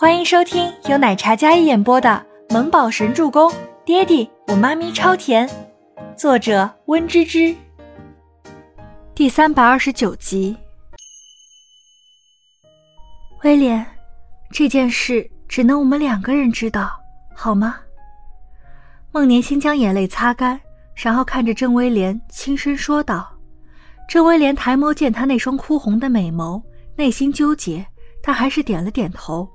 欢迎收听由奶茶嘉一演播的《萌宝神助攻》，爹地我妈咪超甜，作者温芝芝。第三百二十九集。威廉，这件事只能我们两个人知道，好吗？孟年心将眼泪擦干，然后看着郑威廉轻声说道。郑威廉抬眸见他那双哭红的美眸，内心纠结，但还是点了点头。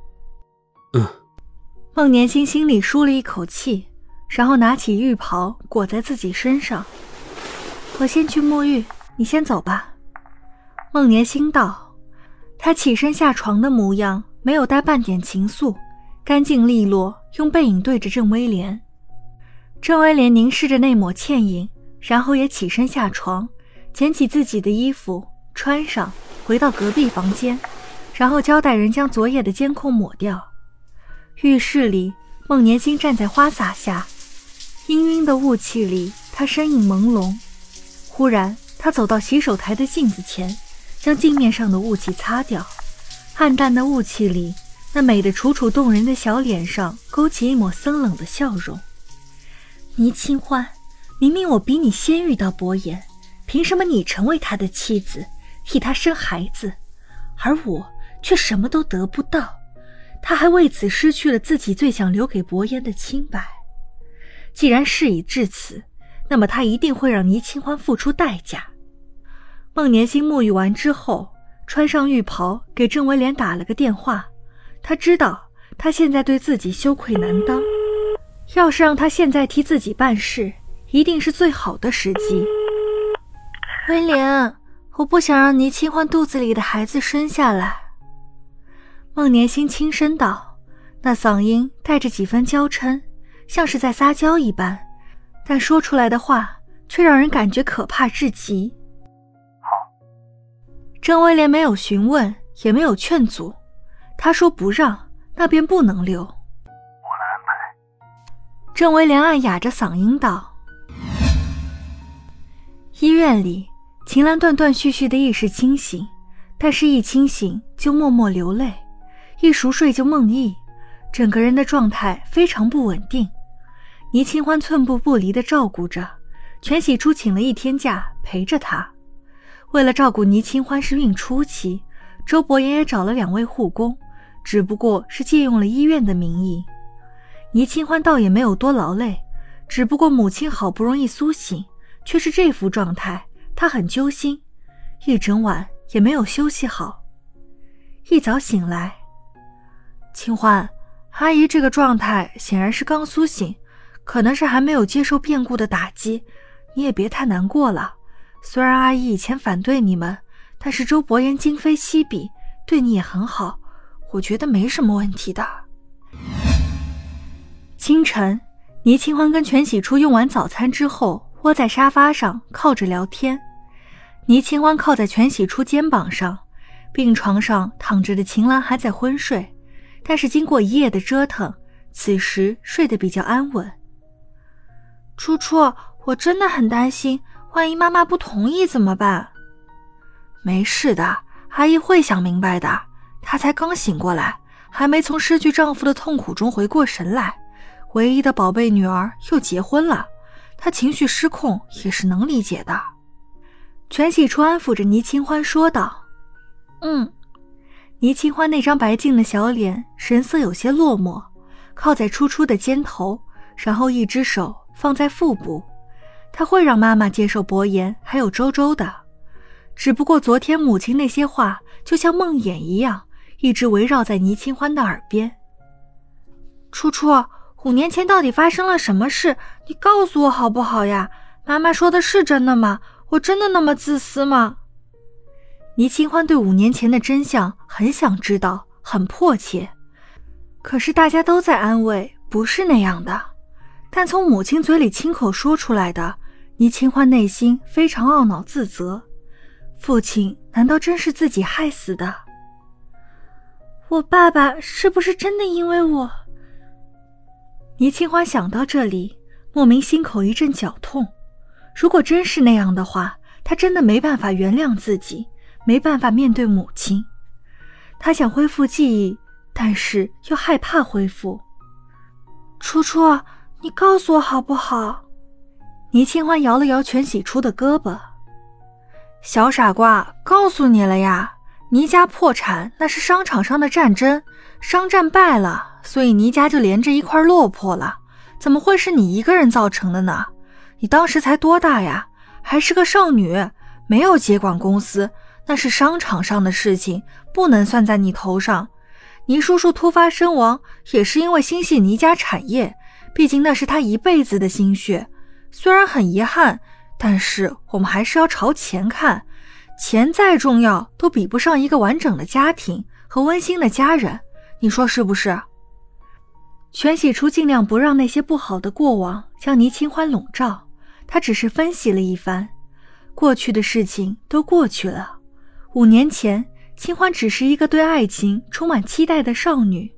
孟年心心里舒了一口气，然后拿起浴袍裹在自己身上。我先去沐浴，你先走吧。孟年心道。他起身下床的模样没有带半点情愫，干净利落，用背影对着郑威廉。郑威廉凝视着那抹倩影，然后也起身下床，捡起自己的衣服穿上，回到隔壁房间，然后交代人将昨夜的监控抹掉。浴室里，孟年星站在花洒下，氤氲的雾气里，他身影朦胧。忽然，他走到洗手台的镜子前，将镜面上的雾气擦掉。暗淡的雾气里，那美得楚楚动人的小脸上勾起一抹森冷的笑容。倪清欢，明明我比你先遇到伯言，凭什么你成为他的妻子，替他生孩子，而我却什么都得不到？他还为此失去了自己最想留给伯烟的清白。既然事已至此，那么他一定会让倪清欢付出代价。孟年心沐浴完之后，穿上浴袍，给郑威廉打了个电话。他知道他现在对自己羞愧难当，要是让他现在替自己办事，一定是最好的时机。威廉，我不想让倪清欢肚子里的孩子生下来。孟年心轻声道，那嗓音带着几分娇嗔，像是在撒娇一般，但说出来的话却让人感觉可怕至极。好。郑威廉没有询问，也没有劝阻，他说不让，那便不能留。我来安排。郑威廉暗哑着嗓音道。医院里，秦岚断断续续的意识清醒，但是一清醒就默默流泪。一熟睡就梦呓，整个人的状态非常不稳定。倪清欢寸步不离地照顾着，全喜初请了一天假陪着她。为了照顾倪清欢是孕初期，周伯言也找了两位护工，只不过是借用了医院的名义。倪清欢倒也没有多劳累，只不过母亲好不容易苏醒，却是这副状态，她很揪心，一整晚也没有休息好。一早醒来。清欢，阿姨这个状态显然是刚苏醒，可能是还没有接受变故的打击。你也别太难过了。虽然阿姨以前反对你们，但是周伯言今非昔比，对你也很好，我觉得没什么问题的。清晨，倪清欢跟全喜初用完早餐之后，窝在沙发上靠着聊天。倪清欢靠在全喜初肩膀上，病床上躺着的秦岚还在昏睡。但是经过一夜的折腾，此时睡得比较安稳。初初，我真的很担心，万一妈妈不同意怎么办？没事的，阿姨会想明白的。她才刚醒过来，还没从失去丈夫的痛苦中回过神来，唯一的宝贝女儿又结婚了，她情绪失控也是能理解的。全喜初安抚着倪清欢说道：“嗯。”倪清欢那张白净的小脸，神色有些落寞，靠在初初的肩头，然后一只手放在腹部。他会让妈妈接受伯言还有周周的，只不过昨天母亲那些话，就像梦魇一样，一直围绕在倪清欢的耳边。初初，五年前到底发生了什么事？你告诉我好不好呀？妈妈说的是真的吗？我真的那么自私吗？倪清欢对五年前的真相很想知道，很迫切。可是大家都在安慰，不是那样的。但从母亲嘴里亲口说出来的，倪清欢内心非常懊恼自责。父亲难道真是自己害死的？我爸爸是不是真的因为我？倪清欢想到这里，莫名心口一阵绞痛。如果真是那样的话，他真的没办法原谅自己。没办法面对母亲，他想恢复记忆，但是又害怕恢复。楚楚，你告诉我好不好？倪清欢摇了摇全喜初的胳膊。小傻瓜，告诉你了呀，倪家破产那是商场上的战争，商战败了，所以倪家就连着一块落魄了。怎么会是你一个人造成的呢？你当时才多大呀？还是个少女，没有接管公司，那是商场上的事情，不能算在你头上。倪叔叔突发身亡，也是因为心系倪家产业，毕竟那是他一辈子的心血。虽然很遗憾，但是我们还是要朝前看。钱再重要，都比不上一个完整的家庭和温馨的家人。你说是不是？全喜初尽量不让那些不好的过往将倪清欢笼罩，他只是分析了一番，过去的事情都过去了。五年前。清欢只是一个对爱情充满期待的少女，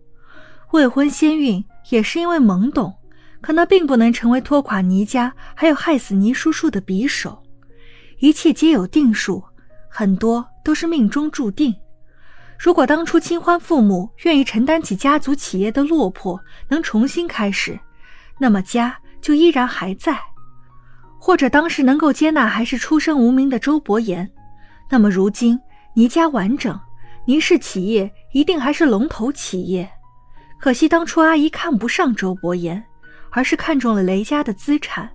未婚先孕也是因为懵懂，可那并不能成为拖垮倪家还有害死倪叔叔的匕首。一切皆有定数，很多都是命中注定。如果当初清欢父母愿意承担起家族企业的落魄，能重新开始，那么家就依然还在；或者当时能够接纳还是出身无名的周伯言，那么如今。倪家完整，倪氏企业一定还是龙头企业。可惜当初阿姨看不上周伯言，而是看中了雷家的资产，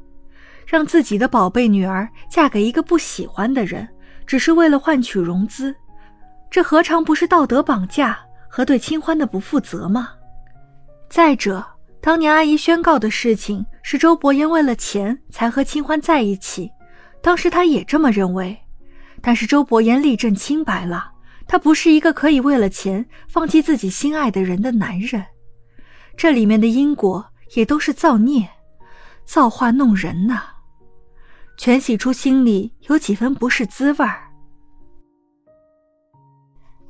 让自己的宝贝女儿嫁给一个不喜欢的人，只是为了换取融资，这何尝不是道德绑架和对清欢的不负责吗？再者，当年阿姨宣告的事情是周伯言为了钱才和清欢在一起，当时他也这么认为。但是周伯言立证清白了，他不是一个可以为了钱放弃自己心爱的人的男人。这里面的因果也都是造孽，造化弄人呐。全喜初心里有几分不是滋味儿。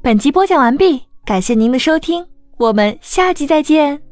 本集播讲完毕，感谢您的收听，我们下集再见。